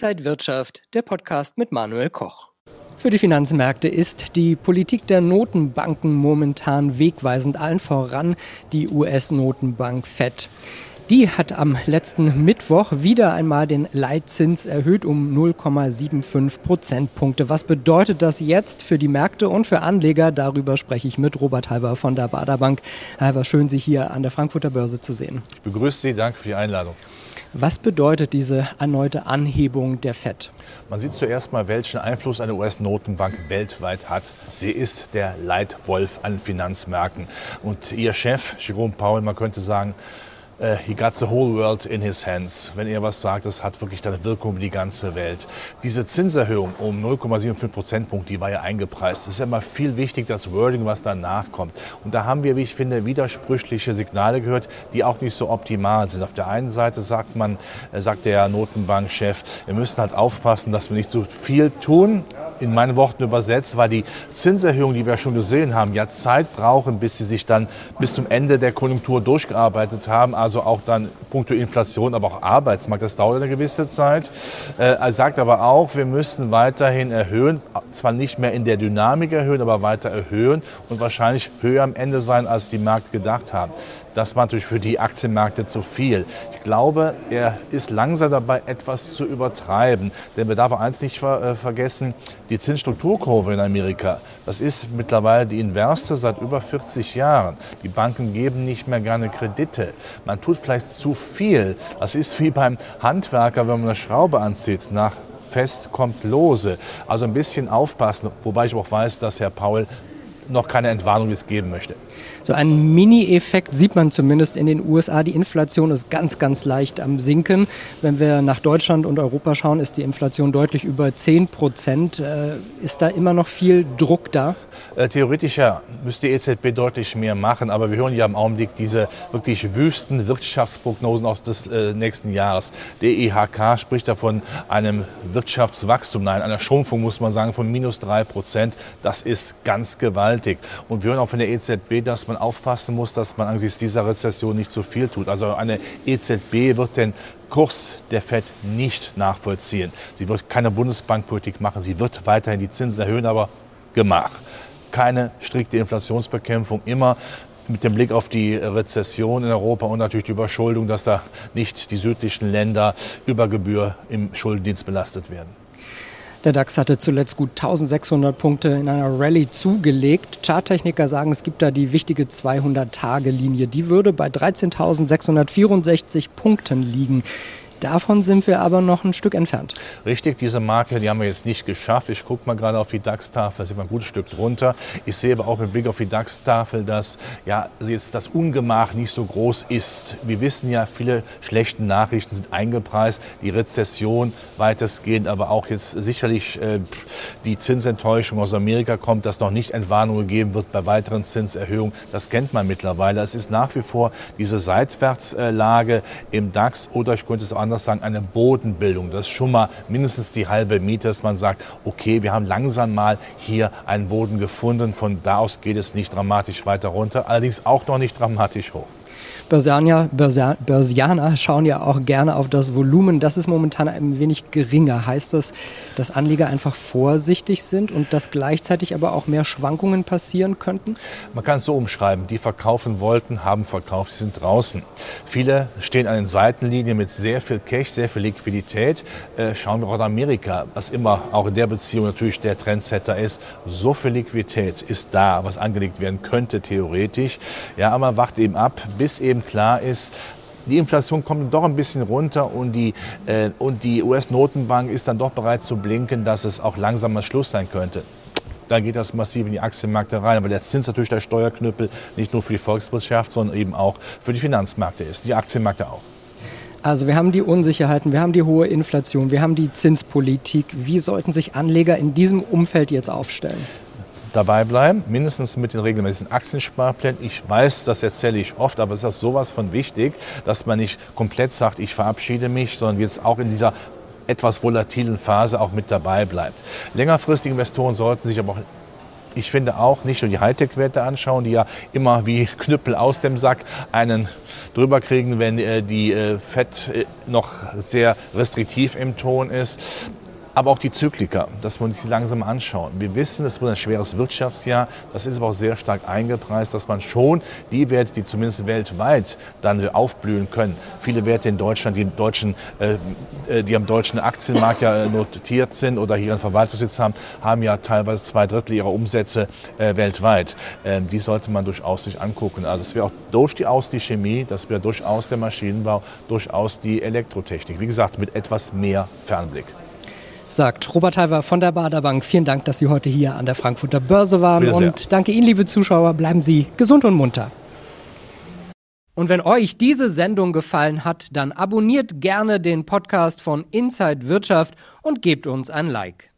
Inside Wirtschaft, der Podcast mit Manuel Koch. Für die Finanzmärkte ist die Politik der Notenbanken momentan wegweisend, allen voran die US-Notenbank Fed. Die hat am letzten Mittwoch wieder einmal den Leitzins erhöht um 0,75 Prozentpunkte. Was bedeutet das jetzt für die Märkte und für Anleger? Darüber spreche ich mit Robert Halber von der Baderbank. Halber, schön, Sie hier an der Frankfurter Börse zu sehen. Ich begrüße Sie, danke für die Einladung. Was bedeutet diese erneute Anhebung der FED? Man sieht zuerst mal, welchen Einfluss eine US-Notenbank weltweit hat. Sie ist der Leitwolf an Finanzmärkten. Und ihr Chef, Jerome Powell, man könnte sagen, Uh, he got the whole world in his hands. Wenn er was sagt, das hat wirklich eine Wirkung über die ganze Welt. Diese Zinserhöhung um 0,75 Prozentpunkt, die war ja eingepreist. Es ist immer viel wichtig, das Wording, was danach kommt. Und da haben wir, wie ich finde, widersprüchliche Signale gehört, die auch nicht so optimal sind. Auf der einen Seite sagt man, äh, sagt der Notenbankchef, wir müssen halt aufpassen, dass wir nicht so viel tun, in meinen Worten übersetzt, weil die Zinserhöhungen, die wir schon gesehen haben, ja Zeit brauchen, bis sie sich dann bis zum Ende der Konjunktur durchgearbeitet haben. Also auch dann punkto Inflation, aber auch Arbeitsmarkt. Das dauert eine gewisse Zeit. Äh, er sagt aber auch, wir müssen weiterhin erhöhen, zwar nicht mehr in der Dynamik erhöhen, aber weiter erhöhen und wahrscheinlich höher am Ende sein, als die Märkte gedacht haben. Das war natürlich für die Aktienmärkte zu viel. Ich glaube, er ist langsam dabei, etwas zu übertreiben. Denn wir darf eins nicht ver äh, vergessen, die Zinsstrukturkurve in Amerika, das ist mittlerweile die inverse seit über 40 Jahren. Die Banken geben nicht mehr gerne Kredite. Man tut vielleicht zu viel. Das ist wie beim Handwerker, wenn man eine Schraube anzieht. Nach fest kommt lose. Also ein bisschen aufpassen, wobei ich auch weiß, dass Herr Paul noch keine Entwarnung jetzt geben möchte. So einen Mini-Effekt sieht man zumindest in den USA. Die Inflation ist ganz, ganz leicht am Sinken. Wenn wir nach Deutschland und Europa schauen, ist die Inflation deutlich über 10 Prozent. Äh, ist da immer noch viel Druck da? Äh, theoretisch ja, müsste die EZB deutlich mehr machen, aber wir hören ja im Augenblick diese wirklich wüsten Wirtschaftsprognosen auch des äh, nächsten Jahres. Der EHK spricht davon einem Wirtschaftswachstum, nein, einer Schrumpfung muss man sagen von minus drei Prozent. Das ist ganz gewaltig. Und wir hören auch von der EZB, dass man aufpassen muss, dass man angesichts dieser Rezession nicht zu viel tut. Also eine EZB wird den Kurs der FED nicht nachvollziehen. Sie wird keine Bundesbankpolitik machen. Sie wird weiterhin die Zinsen erhöhen, aber Gemach keine strikte Inflationsbekämpfung, immer mit dem Blick auf die Rezession in Europa und natürlich die Überschuldung, dass da nicht die südlichen Länder über Gebühr im Schuldendienst belastet werden. Der DAX hatte zuletzt gut 1600 Punkte in einer Rallye zugelegt. Charttechniker sagen, es gibt da die wichtige 200-Tage-Linie. Die würde bei 13.664 Punkten liegen. Davon sind wir aber noch ein Stück entfernt. Richtig, diese Marke, die haben wir jetzt nicht geschafft. Ich gucke mal gerade auf die DAX-Tafel, da sind wir ein gutes Stück drunter. Ich sehe aber auch mit Blick auf die DAX-Tafel, dass ja, jetzt das Ungemach nicht so groß ist. Wir wissen ja, viele schlechte Nachrichten sind eingepreist. Die Rezession weitestgehend, aber auch jetzt sicherlich äh, die Zinsenttäuschung aus Amerika kommt, dass noch nicht Entwarnung gegeben wird bei weiteren Zinserhöhungen. Das kennt man mittlerweile. Es ist nach wie vor diese Seitwärtslage im DAX oder ich könnte es auch anders sagen, eine Bodenbildung. Das ist schon mal mindestens die halbe Miete, dass man sagt, okay, wir haben langsam mal hier einen Boden gefunden. Von da aus geht es nicht dramatisch weiter runter, allerdings auch noch nicht dramatisch hoch. Börsianer, Börsianer schauen ja auch gerne auf das Volumen. Das ist momentan ein wenig geringer. Heißt das, dass Anleger einfach vorsichtig sind und dass gleichzeitig aber auch mehr Schwankungen passieren könnten? Man kann es so umschreiben. Die verkaufen wollten, haben verkauft, die sind draußen. Viele stehen an den Seitenlinien mit sehr viel Cash, sehr viel Liquidität. Äh, schauen wir auch in Amerika, was immer auch in der Beziehung natürlich der Trendsetter ist. So viel Liquidität ist da, was angelegt werden könnte theoretisch. Ja, aber man wacht eben ab, bis eben klar ist, die Inflation kommt doch ein bisschen runter und die, äh, die US-Notenbank ist dann doch bereit zu blinken, dass es auch langsam mal Schluss sein könnte. Da geht das massiv in die Aktienmärkte rein, weil der Zins natürlich der Steuerknüppel nicht nur für die Volkswirtschaft, sondern eben auch für die Finanzmärkte ist, die Aktienmärkte auch. Also wir haben die Unsicherheiten, wir haben die hohe Inflation, wir haben die Zinspolitik. Wie sollten sich Anleger in diesem Umfeld jetzt aufstellen? Dabei bleiben, mindestens mit den regelmäßigen Aktiensparplänen. Ich weiß, das erzähle ich oft, aber es ist sowas von wichtig, dass man nicht komplett sagt, ich verabschiede mich, sondern jetzt auch in dieser etwas volatilen Phase auch mit dabei bleibt. Längerfristige Investoren sollten sich aber auch Ich finde auch nicht nur die Hightech-Werte anschauen, die ja immer wie Knüppel aus dem Sack einen drüber kriegen, wenn äh, die äh, Fett äh, noch sehr restriktiv im Ton ist aber auch die Zyklika, dass wir uns die langsam anschauen. Wir wissen, es wird ein schweres Wirtschaftsjahr. Das ist aber auch sehr stark eingepreist, dass man schon die Werte, die zumindest weltweit dann aufblühen können, viele Werte in Deutschland, die, deutschen, äh, äh die am deutschen Aktienmarkt ja äh, notiert sind oder hier einen Verwaltungssitz haben, haben ja teilweise zwei Drittel ihrer Umsätze äh, weltweit. Ähm, die sollte man durchaus sich angucken. Also es wäre auch durchaus die Chemie, das wäre durchaus der Maschinenbau, durchaus die Elektrotechnik. Wie gesagt, mit etwas mehr Fernblick sagt Robert Halver von der Baderbank. Vielen Dank, dass Sie heute hier an der Frankfurter Börse waren. Und danke Ihnen, liebe Zuschauer. Bleiben Sie gesund und munter. Und wenn euch diese Sendung gefallen hat, dann abonniert gerne den Podcast von Inside Wirtschaft und gebt uns ein Like.